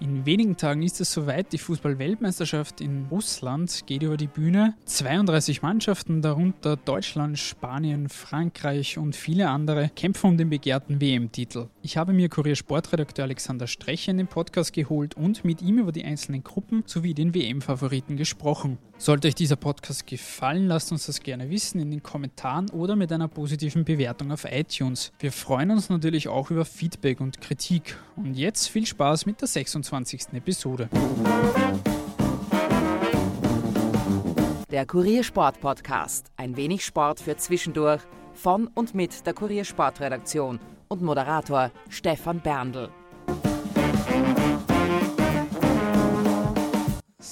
In wenigen Tagen ist es soweit. Die Fußball-Weltmeisterschaft in Russland geht über die Bühne. 32 Mannschaften, darunter Deutschland, Spanien, Frankreich und viele andere, kämpfen um den begehrten WM-Titel. Ich habe mir Kurier-Sportredakteur Alexander Strecher in den Podcast geholt und mit ihm über die einzelnen Gruppen sowie den WM-Favoriten gesprochen. Sollte euch dieser Podcast gefallen, lasst uns das gerne wissen in den Kommentaren oder mit einer positiven Bewertung auf iTunes. Wir freuen uns natürlich auch über Feedback und Kritik. Und jetzt viel Spaß mit der 26. 25. Episode. Der Kuriersport Podcast. Ein wenig Sport für zwischendurch. Von und mit der Kuriersportredaktion und Moderator Stefan Berndl.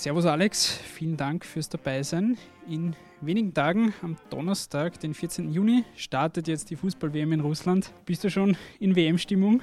Servus Alex, vielen Dank fürs Dabeisein. In wenigen Tagen, am Donnerstag, den 14. Juni, startet jetzt die Fußball-WM in Russland. Bist du schon in WM-Stimmung?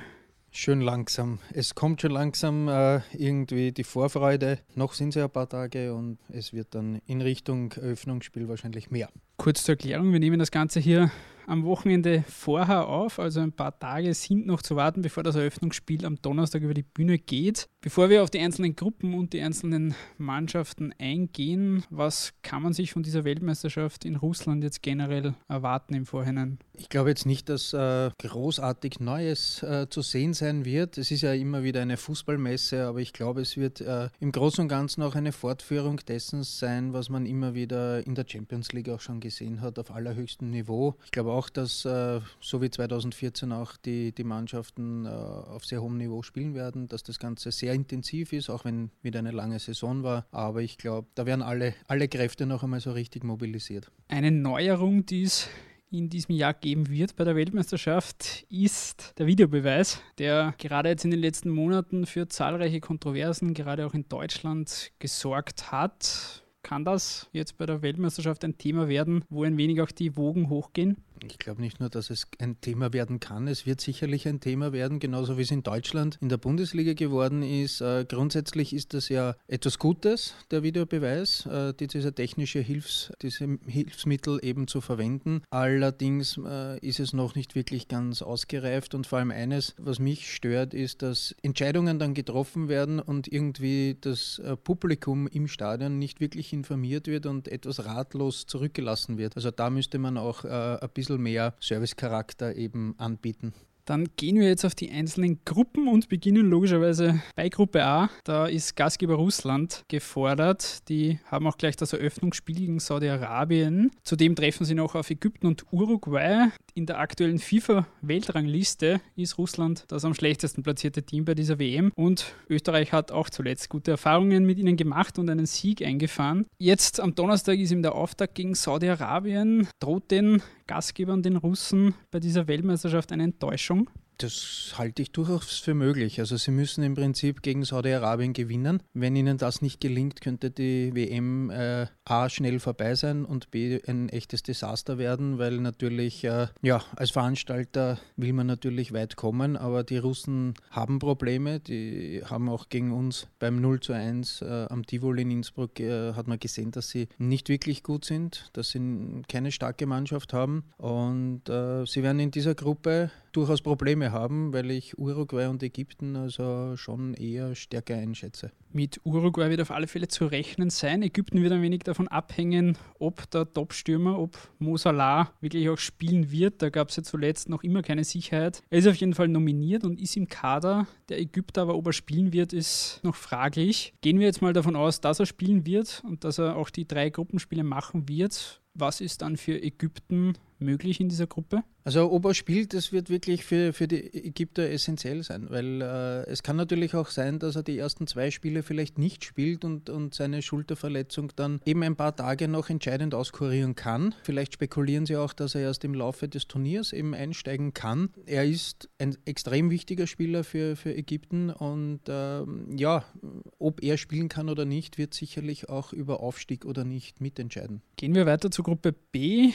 Schön langsam. Es kommt schon langsam äh, irgendwie die Vorfreude. Noch sind es ja ein paar Tage und es wird dann in Richtung Eröffnungsspiel wahrscheinlich mehr. Kurz zur Erklärung, wir nehmen das Ganze hier am Wochenende vorher auf, also ein paar Tage sind noch zu warten, bevor das Eröffnungsspiel am Donnerstag über die Bühne geht. Bevor wir auf die einzelnen Gruppen und die einzelnen Mannschaften eingehen, was kann man sich von dieser Weltmeisterschaft in Russland jetzt generell erwarten im Vorhinein? Ich glaube jetzt nicht, dass äh, großartig Neues äh, zu sehen sein wird. Es ist ja immer wieder eine Fußballmesse, aber ich glaube, es wird äh, im Großen und Ganzen auch eine Fortführung dessen sein, was man immer wieder in der Champions League auch schon gesehen hat, auf allerhöchstem Niveau. Ich glaube auch, dass äh, so wie 2014 auch die, die Mannschaften äh, auf sehr hohem Niveau spielen werden, dass das Ganze sehr intensiv ist, auch wenn wieder eine lange Saison war. Aber ich glaube, da werden alle, alle Kräfte noch einmal so richtig mobilisiert. Eine Neuerung, die es in diesem Jahr geben wird bei der Weltmeisterschaft, ist der Videobeweis, der gerade jetzt in den letzten Monaten für zahlreiche Kontroversen, gerade auch in Deutschland, gesorgt hat. Kann das jetzt bei der Weltmeisterschaft ein Thema werden, wo ein wenig auch die Wogen hochgehen? Ich glaube nicht nur, dass es ein Thema werden kann, es wird sicherlich ein Thema werden, genauso wie es in Deutschland in der Bundesliga geworden ist. Äh, grundsätzlich ist das ja etwas Gutes, der Videobeweis, äh, diese technische Hilfs, diese Hilfsmittel eben zu verwenden. Allerdings äh, ist es noch nicht wirklich ganz ausgereift und vor allem eines, was mich stört, ist, dass Entscheidungen dann getroffen werden und irgendwie das Publikum im Stadion nicht wirklich informiert wird und etwas ratlos zurückgelassen wird. Also da müsste man auch ein bisschen bisschen mehr Servicecharakter eben anbieten. Dann gehen wir jetzt auf die einzelnen Gruppen und beginnen logischerweise bei Gruppe A. Da ist Gastgeber Russland gefordert. Die haben auch gleich das Eröffnungsspiel gegen Saudi-Arabien. Zudem treffen sie noch auf Ägypten und Uruguay. In der aktuellen FIFA-Weltrangliste ist Russland das am schlechtesten platzierte Team bei dieser WM. Und Österreich hat auch zuletzt gute Erfahrungen mit ihnen gemacht und einen Sieg eingefahren. Jetzt am Donnerstag ist ihm der Auftakt gegen Saudi-Arabien. Droht den Gastgebern, den Russen, bei dieser Weltmeisterschaft eine Enttäuschung? Das halte ich durchaus für möglich. Also sie müssen im Prinzip gegen Saudi-Arabien gewinnen. Wenn ihnen das nicht gelingt, könnte die WM äh, A schnell vorbei sein und B ein echtes Desaster werden, weil natürlich, äh, ja, als Veranstalter will man natürlich weit kommen, aber die Russen haben Probleme. Die haben auch gegen uns beim 0 zu 1 äh, am Tivoli in Innsbruck äh, hat man gesehen, dass sie nicht wirklich gut sind, dass sie keine starke Mannschaft haben und äh, sie werden in dieser Gruppe durchaus Probleme haben, weil ich Uruguay und Ägypten also schon eher stärker einschätze. Mit Uruguay wird auf alle Fälle zu rechnen sein. Ägypten wird ein wenig davon abhängen, ob der Topstürmer, ob Mo Salah wirklich auch spielen wird. Da gab es ja zuletzt noch immer keine Sicherheit. Er ist auf jeden Fall nominiert und ist im Kader der Ägypter, aber ob er spielen wird, ist noch fraglich. Gehen wir jetzt mal davon aus, dass er spielen wird und dass er auch die drei Gruppenspiele machen wird. Was ist dann für Ägypten möglich in dieser Gruppe? Also ob er spielt, das wird wirklich für, für die Ägypter essentiell sein, weil äh, es kann natürlich auch sein, dass er die ersten zwei Spiele vielleicht nicht spielt und, und seine Schulterverletzung dann eben ein paar Tage noch entscheidend auskurieren kann. Vielleicht spekulieren sie auch, dass er erst im Laufe des Turniers eben einsteigen kann. Er ist ein extrem wichtiger Spieler für, für Ägypten und ähm, ja, ob er spielen kann oder nicht, wird sicherlich auch über Aufstieg oder nicht mitentscheiden. Gehen wir weiter Gruppe B.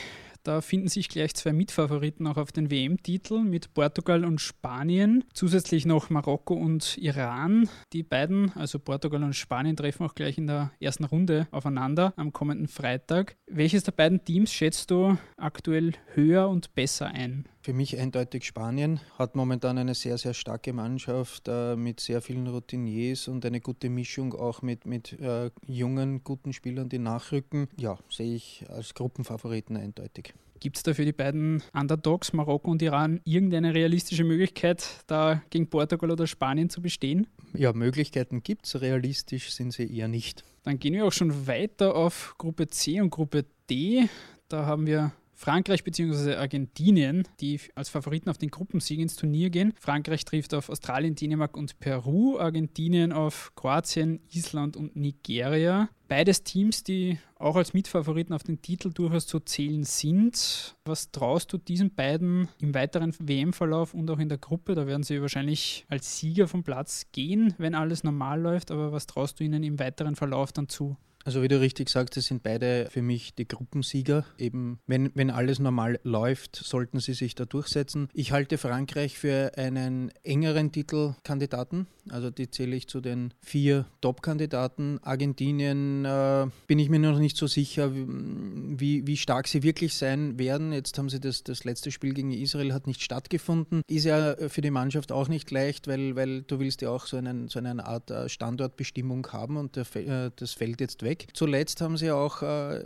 Da finden sich gleich zwei Mitfavoriten auch auf den WM-Titel mit Portugal und Spanien. Zusätzlich noch Marokko und Iran. Die beiden, also Portugal und Spanien, treffen auch gleich in der ersten Runde aufeinander am kommenden Freitag. Welches der beiden Teams schätzt du aktuell höher und besser ein? Für mich eindeutig Spanien, hat momentan eine sehr, sehr starke Mannschaft äh, mit sehr vielen Routiniers und eine gute Mischung auch mit, mit äh, jungen, guten Spielern, die nachrücken. Ja, sehe ich als Gruppenfavoriten eindeutig. Gibt es da für die beiden Underdogs, Marokko und Iran, irgendeine realistische Möglichkeit, da gegen Portugal oder Spanien zu bestehen? Ja, Möglichkeiten gibt es, realistisch sind sie eher nicht. Dann gehen wir auch schon weiter auf Gruppe C und Gruppe D. Da haben wir Frankreich bzw. Argentinien, die als Favoriten auf den Gruppensieg ins Turnier gehen. Frankreich trifft auf Australien, Dänemark und Peru, Argentinien auf Kroatien, Island und Nigeria. Beides Teams, die auch als Mitfavoriten auf den Titel durchaus zu zählen sind. Was traust du diesen beiden im weiteren WM-Verlauf und auch in der Gruppe? Da werden sie wahrscheinlich als Sieger vom Platz gehen, wenn alles normal läuft. Aber was traust du ihnen im weiteren Verlauf dann zu? Also wie du richtig sagst, das sind beide für mich die Gruppensieger. Eben, wenn, wenn alles normal läuft, sollten sie sich da durchsetzen. Ich halte Frankreich für einen engeren Titelkandidaten. Also die zähle ich zu den vier Top-Kandidaten. Argentinien äh, bin ich mir noch nicht so sicher, wie, wie stark sie wirklich sein werden. Jetzt haben sie das, das letzte Spiel gegen Israel hat nicht stattgefunden. Ist ja für die Mannschaft auch nicht leicht, weil, weil du willst ja auch so, einen, so eine Art äh, Standortbestimmung haben und der, äh, das fällt jetzt weg weg. Zuletzt haben sie auch äh,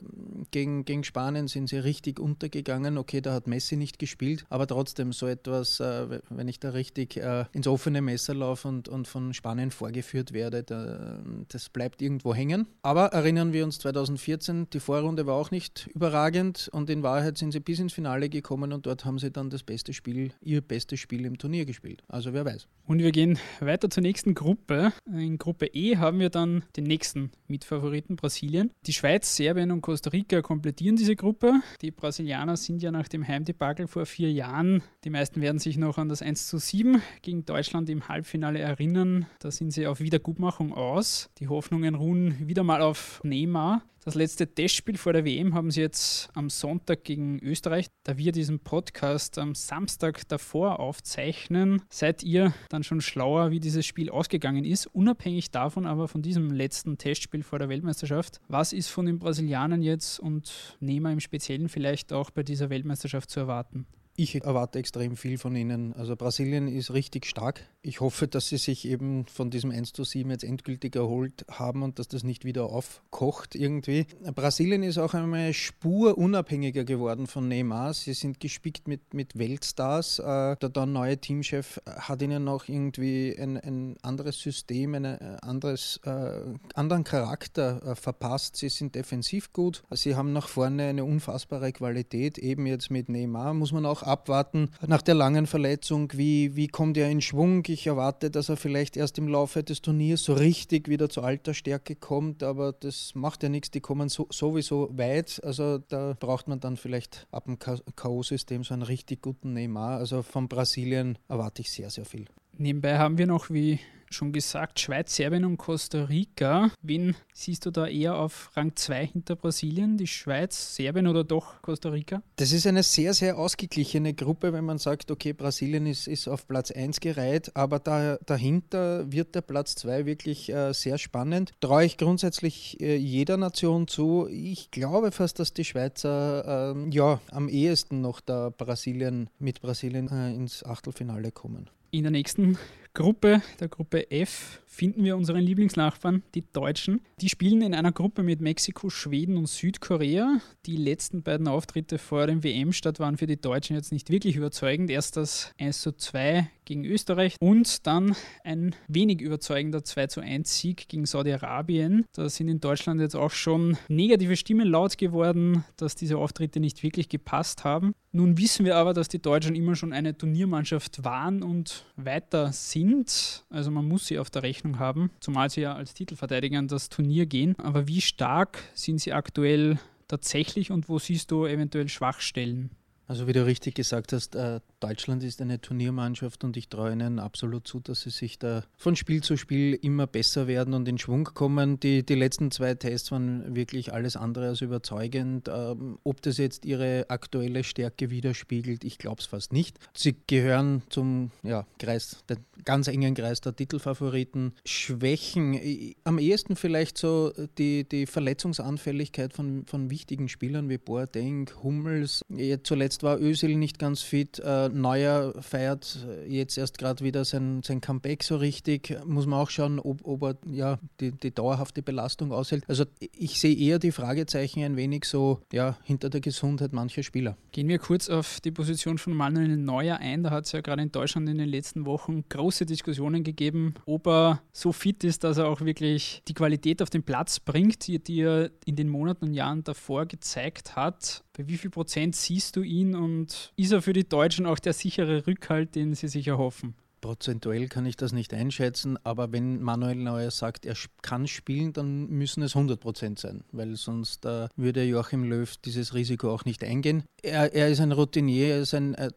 gegen, gegen Spanien sind sie richtig untergegangen. Okay, da hat Messi nicht gespielt, aber trotzdem so etwas, äh, wenn ich da richtig äh, ins offene Messer laufe und, und von Spanien vorgeführt werde, da, das bleibt irgendwo hängen. Aber erinnern wir uns 2014, die Vorrunde war auch nicht überragend und in Wahrheit sind sie bis ins Finale gekommen und dort haben sie dann das beste Spiel, ihr bestes Spiel im Turnier gespielt. Also wer weiß. Und wir gehen weiter zur nächsten Gruppe. In Gruppe E haben wir dann den nächsten Mitfavoriten Brasilien. Die Schweiz, Serbien und Costa Rica komplettieren diese Gruppe. Die Brasilianer sind ja nach dem Heimdebakel vor vier Jahren, die meisten werden sich noch an das 1 zu 7 gegen Deutschland im Halbfinale erinnern. Da sind sie auf Wiedergutmachung aus. Die Hoffnungen ruhen wieder mal auf Neymar. Das letzte Testspiel vor der WM haben sie jetzt am Sonntag gegen Österreich. Da wir diesen Podcast am Samstag davor aufzeichnen, seid ihr dann schon schlauer, wie dieses Spiel ausgegangen ist. Unabhängig davon aber von diesem letzten Testspiel vor der Weltmeisterschaft. Was ist von den Brasilianern jetzt und Nehmer im Speziellen vielleicht auch bei dieser Weltmeisterschaft zu erwarten? Ich erwarte extrem viel von ihnen. Also Brasilien ist richtig stark. Ich hoffe, dass sie sich eben von diesem 1 zu 7 jetzt endgültig erholt haben und dass das nicht wieder aufkocht irgendwie. Brasilien ist auch eine Spur unabhängiger geworden von Neymar. Sie sind gespickt mit, mit Weltstars. Äh, der dann neue Teamchef hat ihnen auch irgendwie ein, ein anderes System, einen äh, anderes, äh, anderen Charakter äh, verpasst. Sie sind defensiv gut. Sie haben nach vorne eine unfassbare Qualität. Eben jetzt mit Neymar muss man auch abwarten nach der langen Verletzung, wie, wie kommt er in Schwung. Ich erwarte, dass er vielleicht erst im Laufe des Turniers so richtig wieder zur alter Stärke kommt, aber das macht ja nichts, die kommen so, sowieso weit. Also da braucht man dann vielleicht ab dem K.O.-System so einen richtig guten Neymar. Also von Brasilien erwarte ich sehr, sehr viel. Nebenbei haben wir noch, wie schon gesagt, Schweiz, Serbien und Costa Rica. Wen siehst du da eher auf Rang 2 hinter Brasilien? Die Schweiz, Serbien oder doch Costa Rica? Das ist eine sehr, sehr ausgeglichene Gruppe, wenn man sagt, okay, Brasilien ist, ist auf Platz 1 gereiht, aber da, dahinter wird der Platz 2 wirklich äh, sehr spannend. Traue ich grundsätzlich äh, jeder Nation zu. Ich glaube fast, dass die Schweizer äh, ja, am ehesten noch da Brasilien mit Brasilien äh, ins Achtelfinale kommen. In der nächsten Gruppe, der Gruppe F, finden wir unseren Lieblingsnachbarn, die Deutschen. Die spielen in einer Gruppe mit Mexiko, Schweden und Südkorea. Die letzten beiden Auftritte vor dem WM-Start waren für die Deutschen jetzt nicht wirklich überzeugend. Erst das 1 zu 2 gegen Österreich und dann ein wenig überzeugender 2 zu 1 Sieg gegen Saudi-Arabien. Da sind in Deutschland jetzt auch schon negative Stimmen laut geworden, dass diese Auftritte nicht wirklich gepasst haben. Nun wissen wir aber, dass die Deutschen immer schon eine Turniermannschaft waren und weiter sind. Also man muss sie auf der Rechnung haben, zumal sie ja als Titelverteidiger in das Turnier gehen. Aber wie stark sind sie aktuell tatsächlich und wo siehst du eventuell Schwachstellen? Also wie du richtig gesagt hast, äh, Deutschland ist eine Turniermannschaft und ich traue ihnen absolut zu, dass sie sich da von Spiel zu Spiel immer besser werden und in Schwung kommen. Die, die letzten zwei Tests waren wirklich alles andere als überzeugend. Ähm, ob das jetzt ihre aktuelle Stärke widerspiegelt, ich glaube es fast nicht. Sie gehören zum ja, Kreis, den ganz engen Kreis der Titelfavoriten. Schwächen, am ehesten vielleicht so die, die Verletzungsanfälligkeit von, von wichtigen Spielern wie Boateng, Hummels. Zuletzt war Özil nicht ganz fit. Äh, Neuer feiert jetzt erst gerade wieder sein, sein Comeback so richtig. Muss man auch schauen, ob, ob er ja, die, die dauerhafte Belastung aushält. Also ich sehe eher die Fragezeichen ein wenig so ja, hinter der Gesundheit mancher Spieler. Gehen wir kurz auf die Position von Manuel Neuer ein. Da hat es ja gerade in Deutschland in den letzten Wochen große Diskussionen gegeben, ob er so fit ist, dass er auch wirklich die Qualität auf den Platz bringt, die, die er in den Monaten und Jahren davor gezeigt hat. Bei wie viel Prozent siehst du ihn und ist er für die Deutschen auch der sichere Rückhalt, den sie sich erhoffen? Prozentuell kann ich das nicht einschätzen, aber wenn Manuel Neuer sagt, er kann spielen, dann müssen es 100 Prozent sein, weil sonst äh, würde Joachim Löw dieses Risiko auch nicht eingehen. Er, er ist ein Routinier, er ist ein, äh,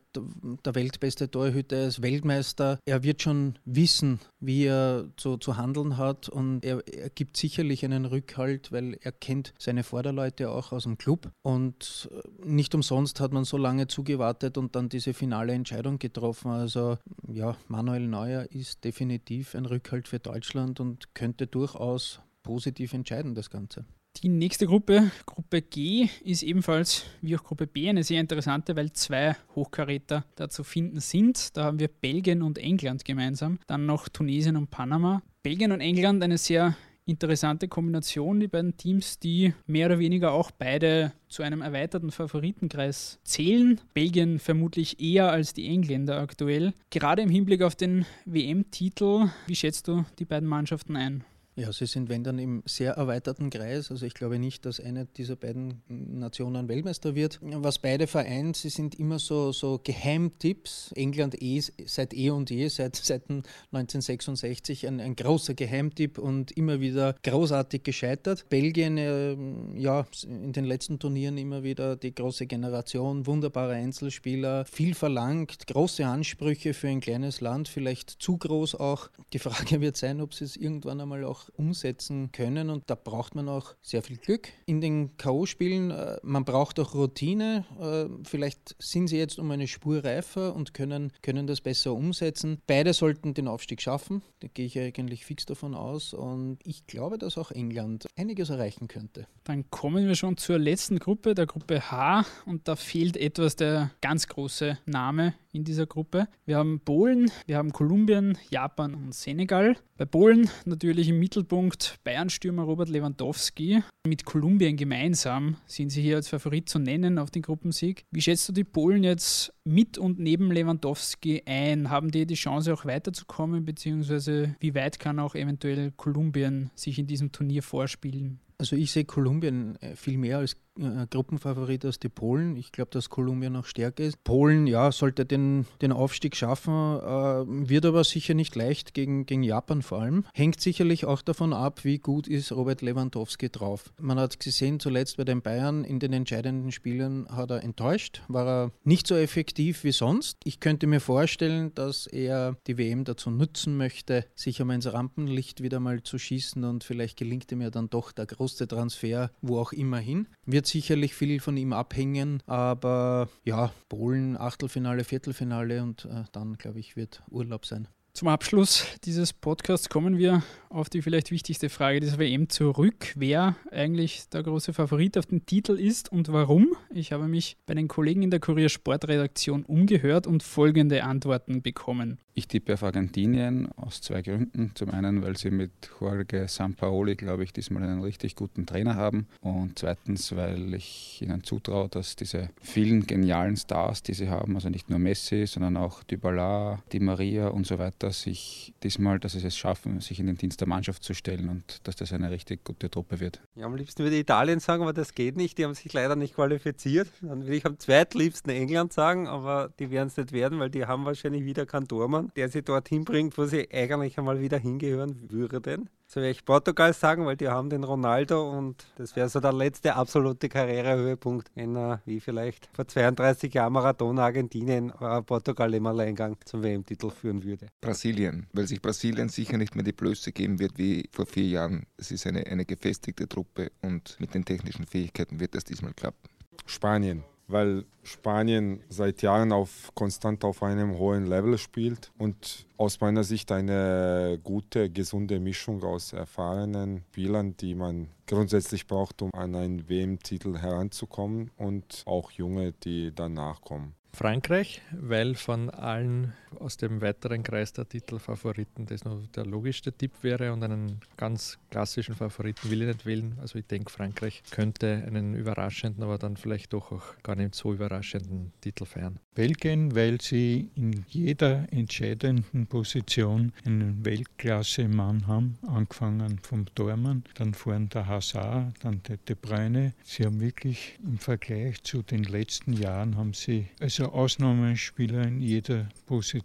der weltbeste Torhüter, er ist Weltmeister. Er wird schon wissen, wie er zu, zu handeln hat und er, er gibt sicherlich einen Rückhalt, weil er kennt seine Vorderleute auch aus dem Club und äh, nicht umsonst hat man so lange zugewartet und dann diese finale Entscheidung getroffen. Also ja, Manuel Neuer ist definitiv ein Rückhalt für Deutschland und könnte durchaus positiv entscheiden, das Ganze. Die nächste Gruppe, Gruppe G, ist ebenfalls wie auch Gruppe B eine sehr interessante, weil zwei Hochkaräter da zu finden sind. Da haben wir Belgien und England gemeinsam, dann noch Tunesien und Panama. Belgien und England eine sehr interessante Kombination, die beiden Teams, die mehr oder weniger auch beide zu einem erweiterten Favoritenkreis zählen. Belgien vermutlich eher als die Engländer aktuell. Gerade im Hinblick auf den WM-Titel, wie schätzt du die beiden Mannschaften ein? Ja, sie sind, wenn dann, im sehr erweiterten Kreis. Also ich glaube nicht, dass eine dieser beiden Nationen Weltmeister wird. Was beide vereint, sie sind immer so, so Geheimtipps. England eh, seit eh und je, seit, seit 1966 ein, ein großer Geheimtipp und immer wieder großartig gescheitert. Belgien, äh, ja, in den letzten Turnieren immer wieder die große Generation, wunderbare Einzelspieler, viel verlangt, große Ansprüche für ein kleines Land, vielleicht zu groß auch. Die Frage wird sein, ob sie es irgendwann einmal auch umsetzen können. Und da braucht man auch sehr viel Glück. In den K.O.-Spielen, äh, man braucht auch Routine. Äh, vielleicht sind sie jetzt um eine Spur reifer und können, können das besser umsetzen. Beide sollten den Aufstieg schaffen. Da gehe ich eigentlich fix davon aus. Und ich glaube, dass auch England einiges erreichen könnte. Dann kommen wir schon zur letzten Gruppe, der Gruppe H. Und da fehlt etwas der ganz große Name in dieser Gruppe. Wir haben Polen, wir haben Kolumbien, Japan und Senegal. Bei Polen natürlich im Mittelpunkt Bayern-Stürmer Robert Lewandowski. Mit Kolumbien gemeinsam sind sie hier als Favorit zu nennen auf den Gruppensieg. Wie schätzt du die Polen jetzt mit und neben Lewandowski ein? Haben die die Chance auch weiterzukommen, beziehungsweise wie weit kann auch eventuell Kolumbien sich in diesem Turnier vorspielen? Also ich sehe Kolumbien äh, viel mehr als äh, Gruppenfavorit als die Polen. Ich glaube, dass Kolumbien noch stärker ist. Polen, ja, sollte den, den Aufstieg schaffen, äh, wird aber sicher nicht leicht gegen, gegen Japan vor allem. Hängt sicherlich auch davon ab, wie gut ist Robert Lewandowski drauf. Man hat gesehen, zuletzt bei den Bayern in den entscheidenden Spielen hat er enttäuscht, war er nicht so effektiv wie sonst. Ich könnte mir vorstellen, dass er die WM dazu nutzen möchte, sich um ins Rampenlicht wieder mal zu schießen und vielleicht gelingt ihm ja dann doch der große Transfer, wo auch immer hin. Wird sicherlich viel von ihm abhängen, aber ja, Polen, Achtelfinale, Viertelfinale und äh, dann, glaube ich, wird Urlaub sein. Zum Abschluss dieses Podcasts kommen wir auf die vielleicht wichtigste Frage dieser WM zurück, wer eigentlich der große Favorit auf den Titel ist und warum. Ich habe mich bei den Kollegen in der Kurier Sportredaktion umgehört und folgende Antworten bekommen. Ich tippe auf Argentinien aus zwei Gründen. Zum einen, weil sie mit Jorge Sampaoli, glaube ich, diesmal einen richtig guten Trainer haben. Und zweitens, weil ich ihnen zutraue, dass diese vielen genialen Stars, die sie haben, also nicht nur Messi, sondern auch Dybala, Di Maria und so weiter, sich diesmal, dass sie es schaffen, sich in den Dienst der Mannschaft zu stellen und dass das eine richtig gute Truppe wird. Ja, am liebsten würde ich Italien sagen, aber das geht nicht. Die haben sich leider nicht qualifiziert. Dann würde ich am zweitliebsten England sagen, aber die werden es nicht werden, weil die haben wahrscheinlich wieder keinen Tormann. Mann, der sie dorthin bringt, wo sie eigentlich einmal wieder hingehören würden. So werde ich Portugal sagen, weil die haben den Ronaldo und das wäre so der letzte absolute Karrierehöhepunkt, wenn er wie vielleicht vor 32 Jahren Maradona Argentinien äh, Portugal im Alleingang zum WM-Titel führen würde. Brasilien, weil sich Brasilien sicher nicht mehr die Blöße geben wird wie vor vier Jahren. Es ist eine, eine gefestigte Truppe und mit den technischen Fähigkeiten wird das diesmal klappen. Spanien weil Spanien seit Jahren auf, konstant auf einem hohen Level spielt und aus meiner Sicht eine gute, gesunde Mischung aus erfahrenen Spielern, die man grundsätzlich braucht, um an einen WM-Titel heranzukommen und auch junge, die danach kommen. Frankreich, weil von allen aus dem weiteren Kreis der Titelfavoriten das noch der logischste Tipp wäre und einen ganz klassischen Favoriten will ich nicht wählen. Also ich denke, Frankreich könnte einen überraschenden, aber dann vielleicht doch auch gar nicht so überraschenden Titel feiern. Belgien, weil sie in jeder entscheidenden Position einen Weltklasse-Mann haben, angefangen vom Tormann, dann vorn der Hazard, dann der De Bruyne. Sie haben wirklich im Vergleich zu den letzten Jahren haben sie also Ausnahmespieler in jeder Position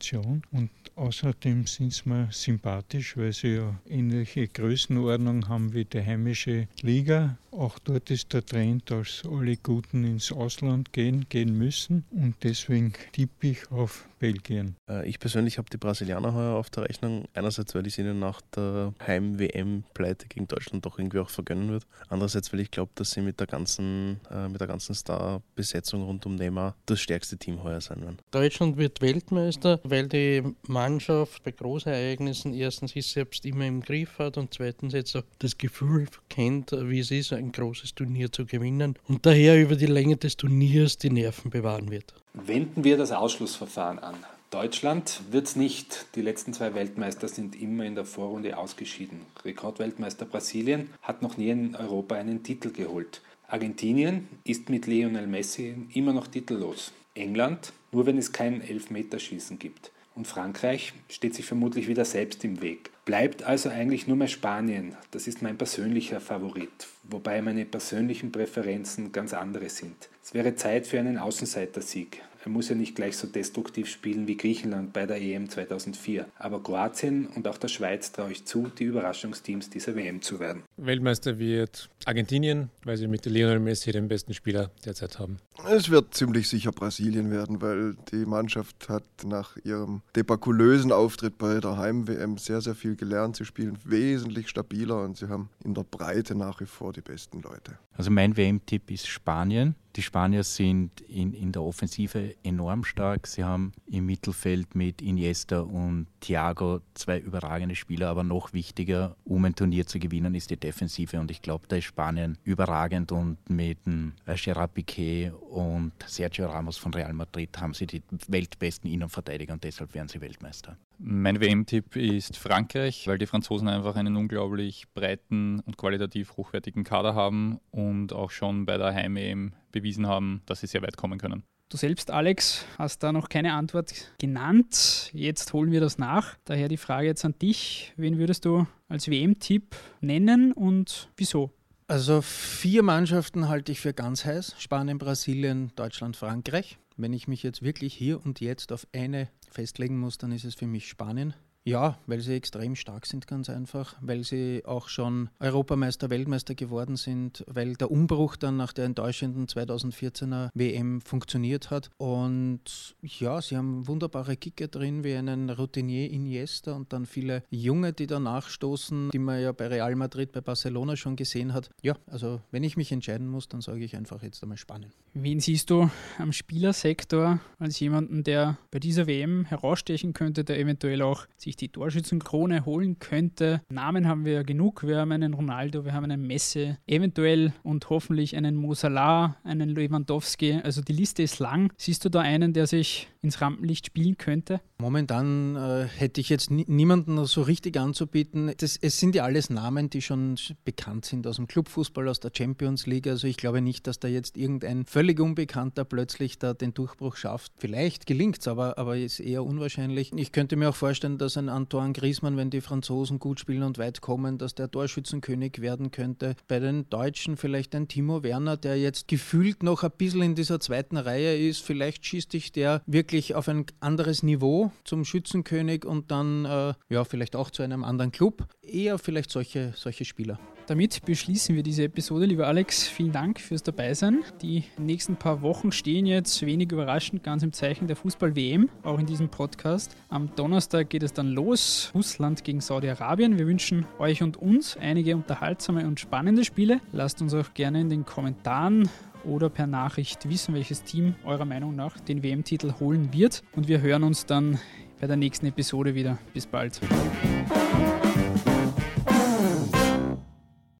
und außerdem sind sie mir sympathisch, weil sie ja ähnliche Größenordnung haben wie die heimische Liga. Auch dort ist der Trend, dass alle Guten ins Ausland gehen, gehen müssen und deswegen tippe ich auf Belgien. Äh, ich persönlich habe die Brasilianer heuer auf der Rechnung. Einerseits, weil ich sie ihnen nach der Heim-WM-Pleite gegen Deutschland doch irgendwie auch vergönnen würde. Andererseits, weil ich glaube, dass sie mit der ganzen, äh, mit der ganzen Star-Besetzung rund um Neymar das stärkste Team heuer sein werden. Deutschland wird Weltmeister, weil die Mannschaft bei Großereignissen erstens sich selbst immer im Griff hat und zweitens jetzt auch das Gefühl kennt, wie es ist, ein großes Turnier zu gewinnen und daher über die Länge des Turniers die Nerven bewahren wird. Wenden wir das Ausschlussverfahren an. Deutschland wird es nicht. Die letzten zwei Weltmeister sind immer in der Vorrunde ausgeschieden. Rekordweltmeister Brasilien hat noch nie in Europa einen Titel geholt. Argentinien ist mit Lionel Messi immer noch titellos. England nur wenn es kein Elfmeterschießen gibt. Und Frankreich steht sich vermutlich wieder selbst im Weg. Bleibt also eigentlich nur mehr Spanien. Das ist mein persönlicher Favorit, wobei meine persönlichen Präferenzen ganz andere sind. Es wäre Zeit für einen Außenseitersieg. Er muss ja nicht gleich so destruktiv spielen wie Griechenland bei der EM 2004. Aber Kroatien und auch der Schweiz traue ich zu, die Überraschungsteams dieser WM zu werden. Weltmeister wird Argentinien, weil sie mit Lionel Messi den besten Spieler derzeit haben. Es wird ziemlich sicher Brasilien werden, weil die Mannschaft hat nach ihrem debakulösen Auftritt bei der Heim-WM sehr, sehr viel gelernt. Sie spielen wesentlich stabiler und sie haben in der Breite nach wie vor die besten Leute. Also mein WM-Tipp ist Spanien. Die Spanier sind in, in der Offensive enorm stark. Sie haben im Mittelfeld mit Iniesta und Thiago zwei überragende Spieler, aber noch wichtiger, um ein Turnier zu gewinnen, ist die Defensive. Und ich glaube, da ist Spanien überragend und mit äh, Gerard Piquet und Sergio Ramos von Real Madrid haben sie die weltbesten Innenverteidiger und deshalb werden sie Weltmeister. Mein WM-Tipp ist Frankreich, weil die Franzosen einfach einen unglaublich breiten und qualitativ hochwertigen Kader haben und auch schon bei der Heim-EM bewiesen haben, dass sie sehr weit kommen können. Du selbst, Alex, hast da noch keine Antwort genannt. Jetzt holen wir das nach. Daher die Frage jetzt an dich. Wen würdest du als WM-Tipp nennen und wieso? Also vier Mannschaften halte ich für ganz heiß. Spanien, Brasilien, Deutschland, Frankreich. Wenn ich mich jetzt wirklich hier und jetzt auf eine festlegen muss, dann ist es für mich Spanien. Ja, weil sie extrem stark sind, ganz einfach, weil sie auch schon Europameister, Weltmeister geworden sind, weil der Umbruch dann nach der enttäuschenden 2014er WM funktioniert hat. Und ja, sie haben wunderbare Kicker drin, wie einen Routinier Iniesta und dann viele Junge, die danach stoßen, die man ja bei Real Madrid, bei Barcelona schon gesehen hat. Ja, also wenn ich mich entscheiden muss, dann sage ich einfach jetzt einmal Spanien. Wen siehst du am Spielersektor als jemanden, der bei dieser WM herausstechen könnte, der eventuell auch sich sich die Torschützenkrone holen könnte. Namen haben wir ja genug. Wir haben einen Ronaldo, wir haben einen Messi, eventuell und hoffentlich einen Mo Salah, einen Lewandowski. Also die Liste ist lang. Siehst du da einen, der sich ins Rampenlicht spielen könnte? Momentan äh, hätte ich jetzt niemanden so richtig anzubieten. Das, es sind ja alles Namen, die schon bekannt sind aus dem Clubfußball, aus der Champions League. Also ich glaube nicht, dass da jetzt irgendein völlig Unbekannter plötzlich da den Durchbruch schafft. Vielleicht gelingt es, aber, aber ist eher unwahrscheinlich. Ich könnte mir auch vorstellen, dass ein Antoine Griezmann, wenn die Franzosen gut spielen und weit kommen, dass der Torschützenkönig werden könnte. Bei den Deutschen vielleicht ein Timo Werner, der jetzt gefühlt noch ein bisschen in dieser zweiten Reihe ist. Vielleicht schießt dich der wirklich auf ein anderes Niveau zum Schützenkönig und dann äh, ja vielleicht auch zu einem anderen Club. Eher vielleicht solche, solche Spieler. Damit beschließen wir diese Episode. Lieber Alex, vielen Dank fürs Dabeisein. Die nächsten paar Wochen stehen jetzt wenig überraschend ganz im Zeichen der Fußball-WM, auch in diesem Podcast. Am Donnerstag geht es dann los. Russland gegen Saudi-Arabien. Wir wünschen euch und uns einige unterhaltsame und spannende Spiele. Lasst uns auch gerne in den Kommentaren oder per Nachricht wissen, welches Team eurer Meinung nach den WM-Titel holen wird. Und wir hören uns dann bei der nächsten Episode wieder. Bis bald.